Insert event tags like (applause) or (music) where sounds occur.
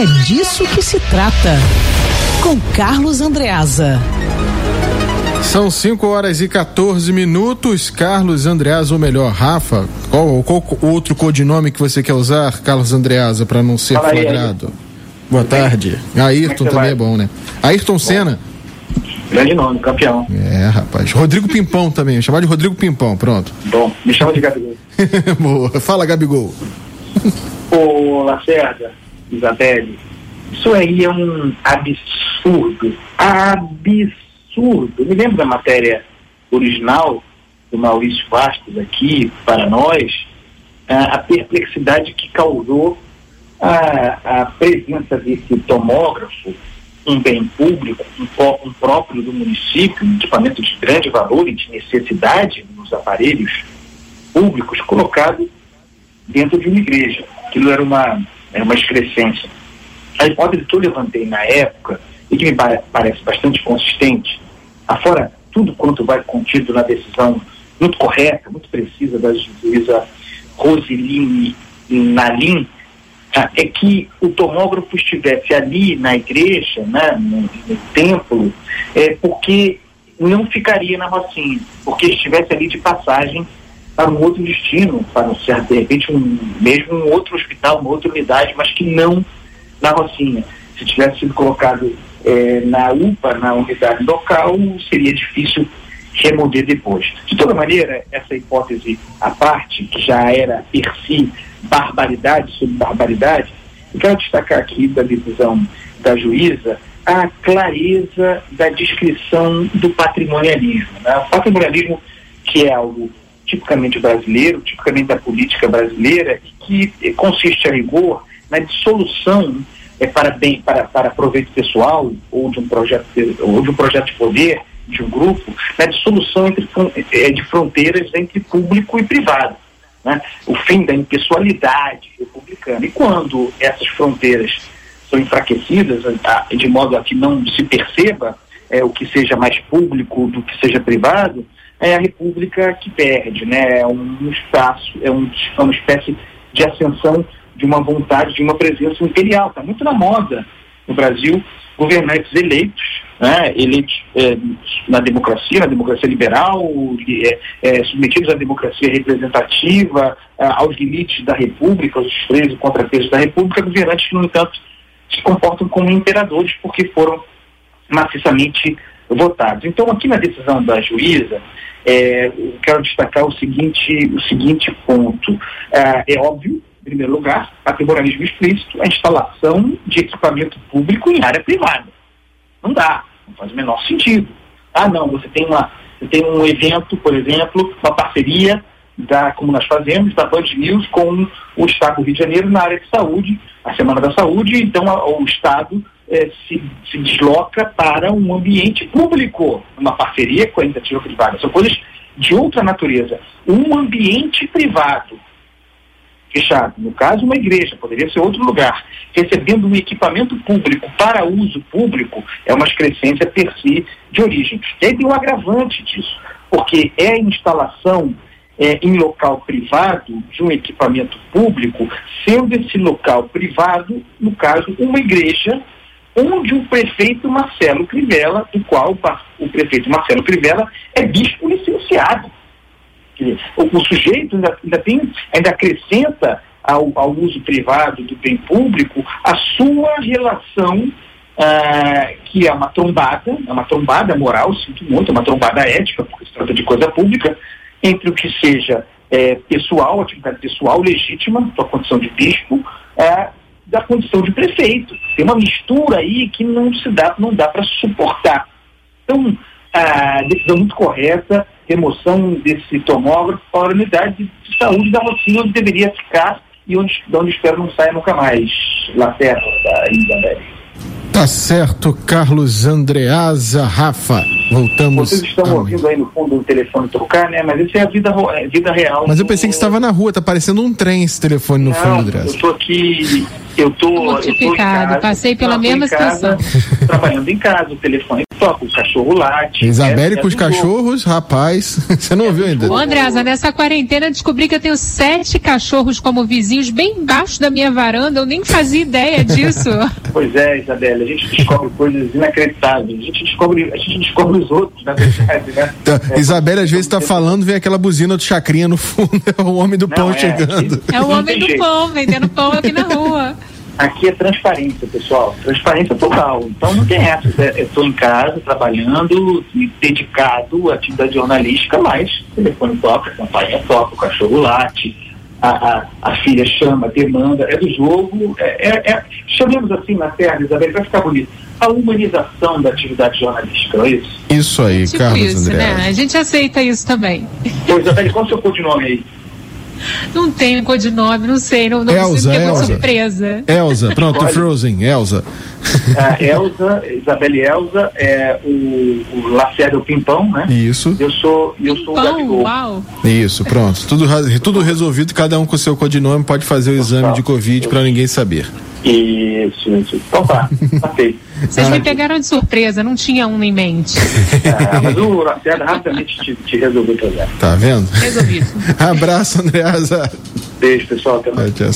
É disso que se trata. Com Carlos Andreasa. São 5 horas e 14 minutos. Carlos Andreasa, ou melhor, Rafa, qual, qual outro codinome que você quer usar, Carlos Andreasa, para não ser Fala flagrado? Aí, Boa tarde. Ayrton é também vai? é bom, né? Ayrton Senna. Grande nome, campeão. É, rapaz. Rodrigo Pimpão também, chamar de Rodrigo Pimpão, pronto. Bom, me chama de Gabigol. (laughs) Boa. Fala, Gabigol. Ô, Lacerda, Isabelle, isso aí é um absurdo. Absurdo. me lembro da matéria original do Maurício Bastos aqui para nós, a, a perplexidade que causou a, a, presença desse tomógrafo, um bem público, um, um próprio do município, um equipamento de grande valor e de necessidade nos aparelhos públicos, colocado dentro de uma igreja. Aquilo era uma, era uma excrescência. A hipótese que eu levantei na época, e que me parece bastante consistente, afora tudo quanto vai contido na decisão muito correta, muito precisa da juíza Roseline Nalim, ah, é que o tomógrafo estivesse ali na igreja, né, no, no templo, é, porque não ficaria na Rocinha, porque estivesse ali de passagem para um outro destino, para um certo, de repente, um, mesmo um outro hospital, uma outra unidade, mas que não na Rocinha. Se tivesse sido colocado é, na UPA, na unidade local, seria difícil remover depois. De toda maneira, essa hipótese à parte, que já era per si barbaridade sobre barbaridade, eu quero destacar aqui da decisão da juíza a clareza da descrição do patrimonialismo. Né? O patrimonialismo, que é algo tipicamente brasileiro, tipicamente da política brasileira, que consiste a rigor na dissolução é, para bem para, para proveito pessoal ou de um projeto ou de um projeto de poder de um grupo na dissolução entre é, de fronteiras entre público e privado né? o fim da impessoalidade republicana e quando essas fronteiras são enfraquecidas de modo a que não se perceba é, o que seja mais público do que seja privado é a república que perde né é um espaço é, um, é uma espécie de ascensão de uma vontade, de uma presença imperial. Está muito na moda no Brasil governantes eleitos, né, eleitos é, na democracia, na democracia liberal, é, é, submetidos à democracia representativa, aos limites da República, aos freios e contrapesos da República, governantes que, no entanto, se comportam como imperadores porque foram maciçamente votados. Então, aqui na decisão da juíza, é, quero destacar o seguinte, o seguinte ponto. É, é óbvio em primeiro lugar, patrimonialismo explícito, a instalação de equipamento público em área privada. Não dá, não faz o menor sentido. Ah, não, você tem, uma, você tem um evento, por exemplo, uma parceria da, como nós fazemos, da Band News com o Estado do Rio de Janeiro na área de saúde, a Semana da Saúde, então a, o Estado eh, se, se, desloca para um ambiente público, uma parceria com a iniciativa privada. São coisas de outra natureza. Um ambiente privado fechado. No caso, uma igreja, poderia ser outro lugar. Recebendo um equipamento público para uso público, é uma excrescência per si de origem. E aí tem um agravante disso, porque é a instalação é, em local privado de um equipamento público, sendo esse local privado, no caso, uma igreja, onde o prefeito Marcelo Crivella, do qual o prefeito Marcelo Crivella é bispo licenciado. O, o sujeito ainda, ainda, tem, ainda acrescenta ao, ao, uso privado do bem público a sua relação, ah, que é uma trombada, é uma trombada moral, sinto muito, é uma trombada ética, porque se trata de coisa pública, entre o que seja é, pessoal, atividade pessoal legítima, sua condição de bispo, é, da condição de prefeito. Tem uma mistura aí que não se dá, não dá para suportar. Então, a decisão muito correta, remoção desse tomógrafo para a unidade de saúde da Rocinha, onde deveria ficar e onde, de onde espero não saia nunca mais, Lacerda, da Isabelle. Tá certo, Carlos Andreasa Rafa. Voltamos. Vocês estão ouvindo aí no fundo o telefone tocar, né? Mas isso é a vida, é vida real. Mas eu pensei que estava na rua, tá parecendo um trem esse telefone no não, fundo, Andreasa. Eu tô aqui, eu tô. Eu tô casa, passei pela mesma situação. trabalhando em casa, o telefone toca, o cachorro late. Isabelle é, com os cachorros, jogo. rapaz, (laughs) você não é ouviu ainda. Ô, Andreasa, nessa quarentena descobri que eu tenho sete cachorros como vizinhos bem embaixo da minha varanda, eu nem fazia ideia disso. (laughs) pois é, Isabelle, a gente descobre coisas inacreditáveis, a gente descobre, a gente descobre os outros, na verdade, né? Então, é, Isabelle às vezes está falando, vem aquela buzina do chacrinha no fundo, (laughs) é o homem do não, pão é, chegando. É o homem do pão, vendendo pão aqui na rua. Aqui é transparência, pessoal. Transparência total. Então não tem essa. Eu estou em casa, trabalhando, dedicado à atividade jornalística, mas o telefone toca, a campainha toca, o cachorro late, a, a, a, filha chama, demanda, é do jogo. É, é, é chamemos assim na terra, Isabel, vai ficar bonito. A humanização da atividade jornalística, é isso? Isso aí, tipo Carlos isso, André. né? A gente aceita isso também. Pois, Isabel, qual é o seu codinome aí? Não tenho codinome, não sei, não, não Elza, Elza. surpresa. Elza, pronto, Frozen, Elza. A Elza, Isabelle Elza, é o, o Lacerda Pimpão, né? Isso. Eu sou, eu sou Pimpão, o Gabigol. Uau. Isso, pronto. Tudo, tudo resolvido, cada um com seu codinome pode fazer o exame de Covid para ninguém saber. Isso, isso. Então tá, tá feito. Vocês me pegaram de surpresa, não tinha um em mente. É, mas o Lacerda rapidamente te, te resolveu o problema. Tá vendo? Resolvido. (laughs) Abraço, Andreasa. Beijo, pessoal. Até mais. Tchau, tchau.